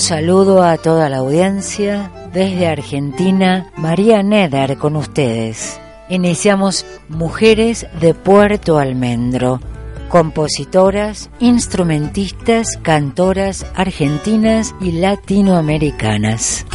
Saludo a toda la audiencia. Desde Argentina, María Neder con ustedes. Iniciamos Mujeres de Puerto Almendro, compositoras, instrumentistas, cantoras argentinas y latinoamericanas.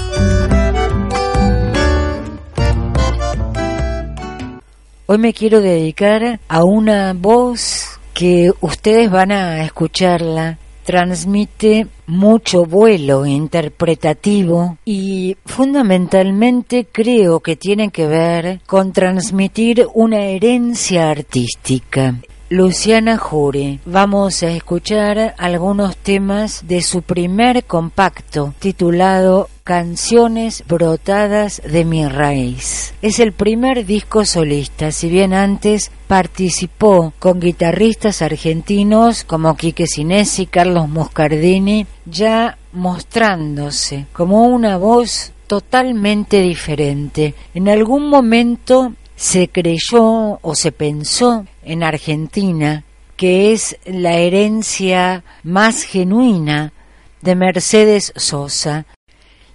Hoy me quiero dedicar a una voz que ustedes van a escucharla transmite mucho vuelo interpretativo y fundamentalmente creo que tiene que ver con transmitir una herencia artística. Luciana Jure. Vamos a escuchar algunos temas de su primer compacto titulado Canciones brotadas de mi raíz. Es el primer disco solista, si bien antes participó con guitarristas argentinos como Quique Sinesi, Carlos Moscardini, ya mostrándose como una voz totalmente diferente. En algún momento se creyó o se pensó en Argentina que es la herencia más genuina de Mercedes Sosa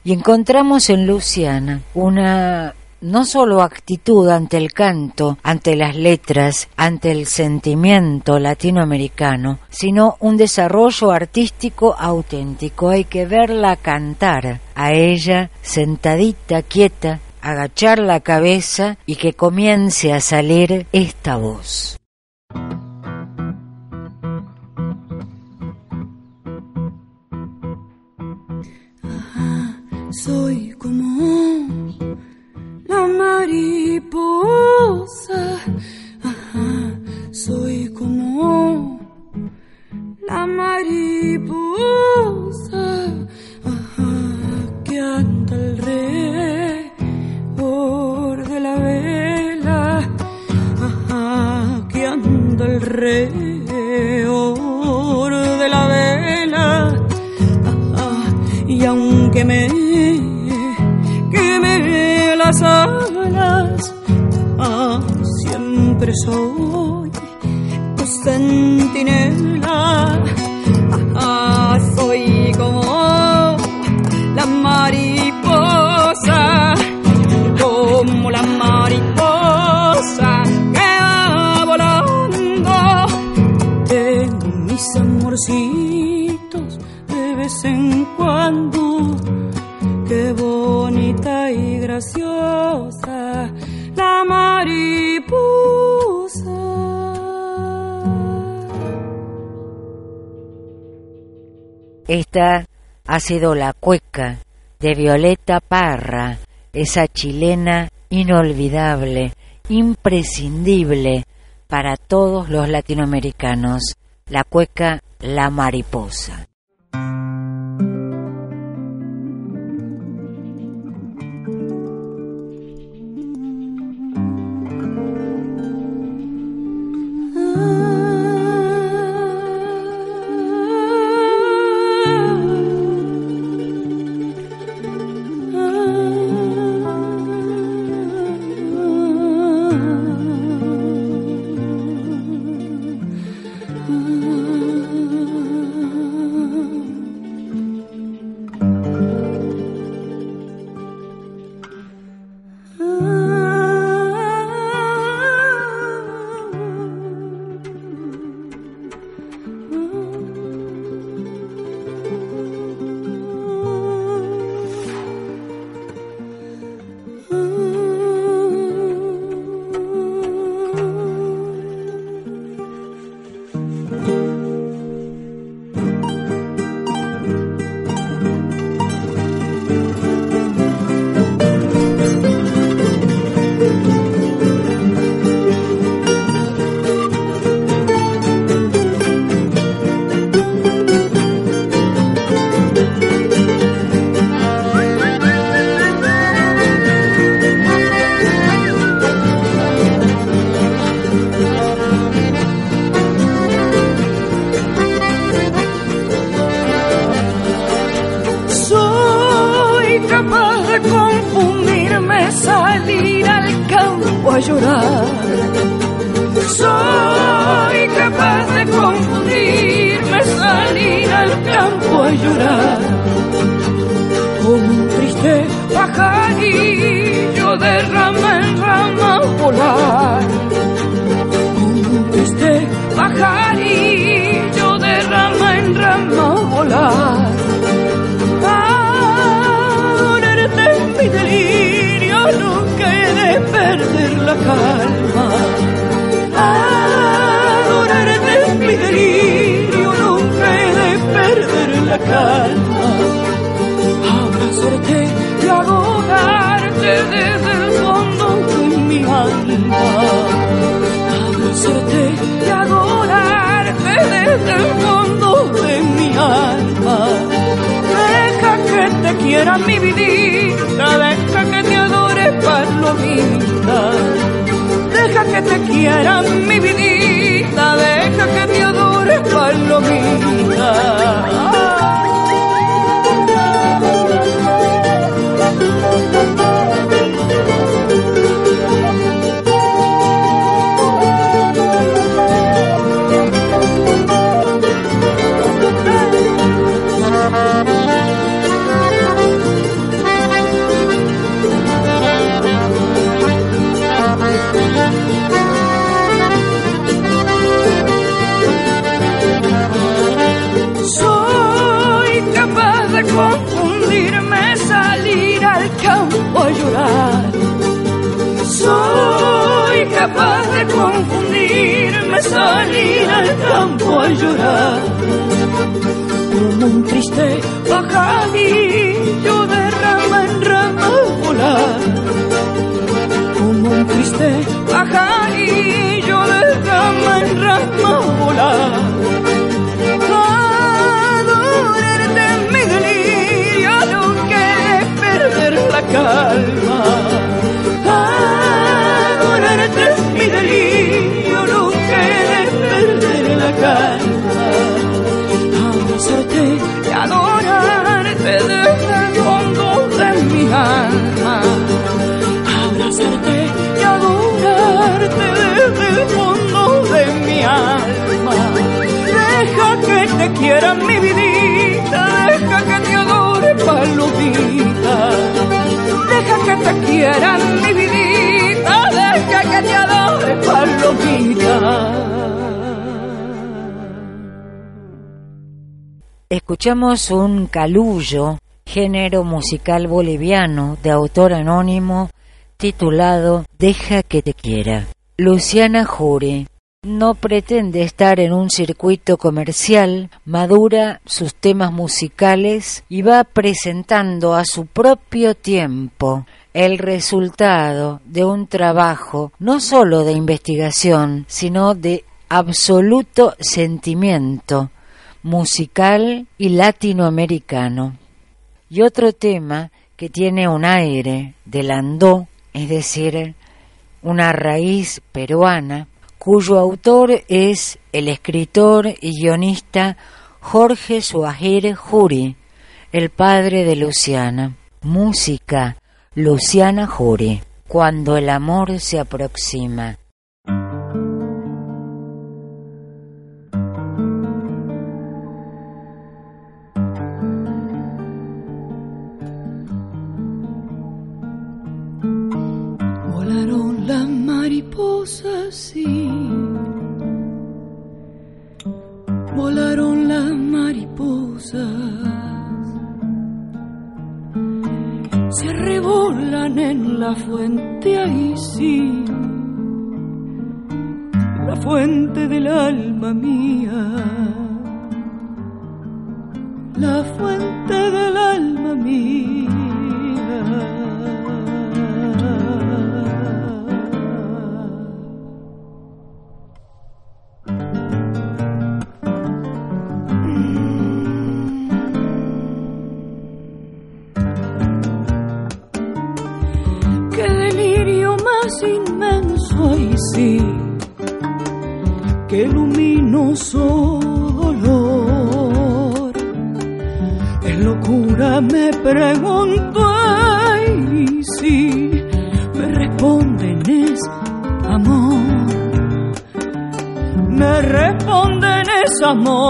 y encontramos en Luciana una no solo actitud ante el canto, ante las letras, ante el sentimiento latinoamericano, sino un desarrollo artístico auténtico. Hay que verla cantar a ella sentadita, quieta, agachar la cabeza y que comience a salir esta voz. soy como la mariposa, soy como la mariposa. Que anda alrededor alrededor de la vela, y aunque me queme las alas, siempre soy tu Esta ha sido la cueca de Violeta Parra, esa chilena inolvidable, imprescindible para todos los latinoamericanos, la cueca La Mariposa. Calma. Abrazarte y adorarte desde el fondo de mi alma. Abrazarte y adorarte desde el fondo de mi alma que te quiera mi vidita, deja que te adore palomita. Deja que te quiera mi vidita, deja que te adore palomita. Capaz de confundirme, salir al campo a llorar. Como un triste pajarillo de rama en rama volar. Como un triste pajarillo de rama en rama volar calma. Que te quiera mi vidita, deja que te adore palomita Deja que te quiera mi vidita, deja que te adore palomita. Escuchamos un calullo, género musical boliviano de autor anónimo titulado Deja que te quiera. Luciana Jure no pretende estar en un circuito comercial, madura sus temas musicales y va presentando a su propio tiempo el resultado de un trabajo no sólo de investigación, sino de absoluto sentimiento musical y latinoamericano. Y otro tema que tiene un aire de landó, es decir, una raíz peruana, cuyo autor es el escritor y guionista Jorge Suajir Juri, el padre de Luciana. Música, Luciana Juri. Cuando el amor se aproxima. Alma mía, la fuente del alma mía. Luminoso dolor. Es locura, me pregunto, y si me responden es amor. Me responden es amor.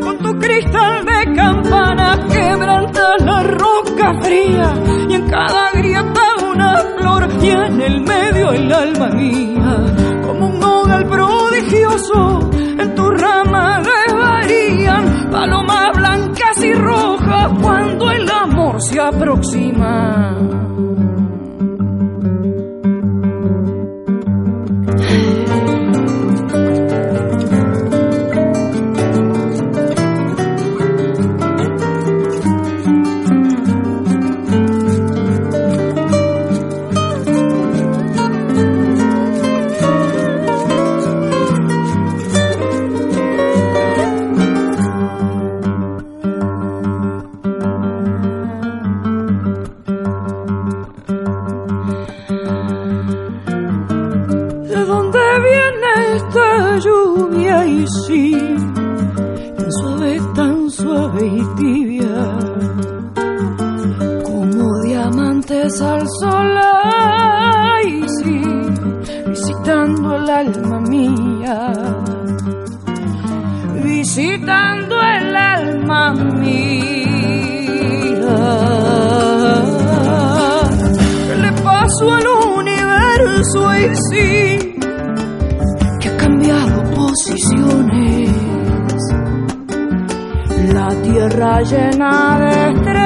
Con tu cristal de campana quebrantas la roca fría y en cada grieta una flor y en el medio el alma mía como un nodal prodigioso en tu rama varían palomas blancas y rojas cuando el amor se aproxima. visitando el alma mía. Le paso al universo y sí, que ha cambiado posiciones. La tierra llena de estrellas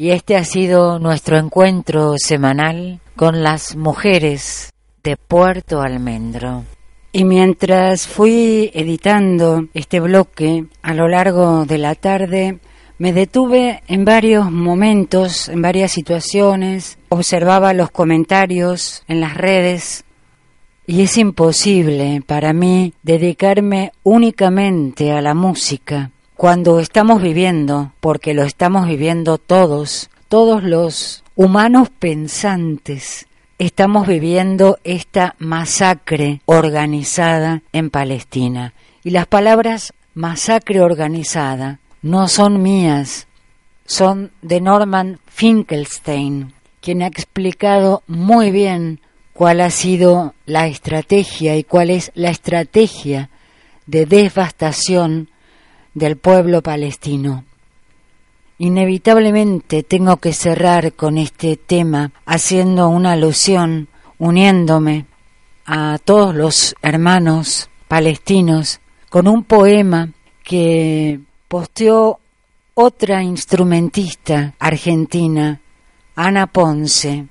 Y este ha sido nuestro encuentro semanal con las mujeres de Puerto Almendro. Y mientras fui editando este bloque a lo largo de la tarde, me detuve en varios momentos, en varias situaciones, observaba los comentarios en las redes y es imposible para mí dedicarme únicamente a la música cuando estamos viviendo, porque lo estamos viviendo todos, todos los humanos pensantes, estamos viviendo esta masacre organizada en Palestina. Y las palabras masacre organizada no son mías, son de Norman Finkelstein, quien ha explicado muy bien cuál ha sido la estrategia y cuál es la estrategia de devastación del pueblo palestino. Inevitablemente tengo que cerrar con este tema haciendo una alusión, uniéndome a todos los hermanos palestinos con un poema que posteó otra instrumentista argentina, Ana Ponce,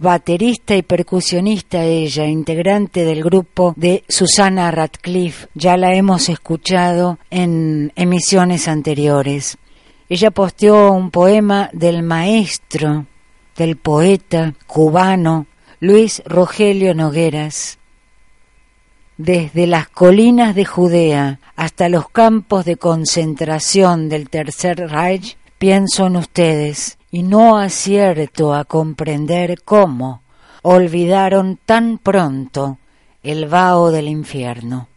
baterista y percusionista ella, integrante del grupo de Susana Radcliffe, ya la hemos escuchado en emisiones anteriores. Ella posteó un poema del maestro, del poeta cubano Luis Rogelio Nogueras, desde las colinas de Judea hasta los campos de concentración del Tercer Reich, pienso en ustedes y no acierto a comprender cómo olvidaron tan pronto el vaho del infierno.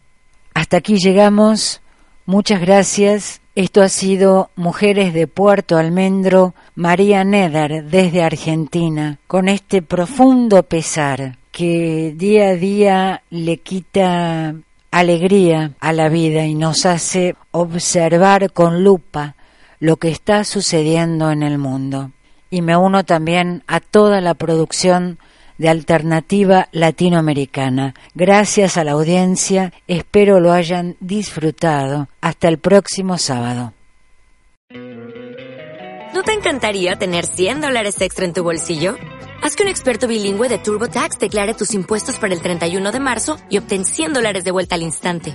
Hasta aquí llegamos. Muchas gracias. Esto ha sido Mujeres de Puerto Almendro, María Neder desde Argentina, con este profundo pesar que día a día le quita alegría a la vida y nos hace observar con lupa lo que está sucediendo en el mundo. Y me uno también a toda la producción de alternativa latinoamericana. Gracias a la audiencia, espero lo hayan disfrutado. Hasta el próximo sábado. ¿No te encantaría tener 100 dólares extra en tu bolsillo? Haz que un experto bilingüe de TurboTax declare tus impuestos para el 31 de marzo y obtén 100 dólares de vuelta al instante.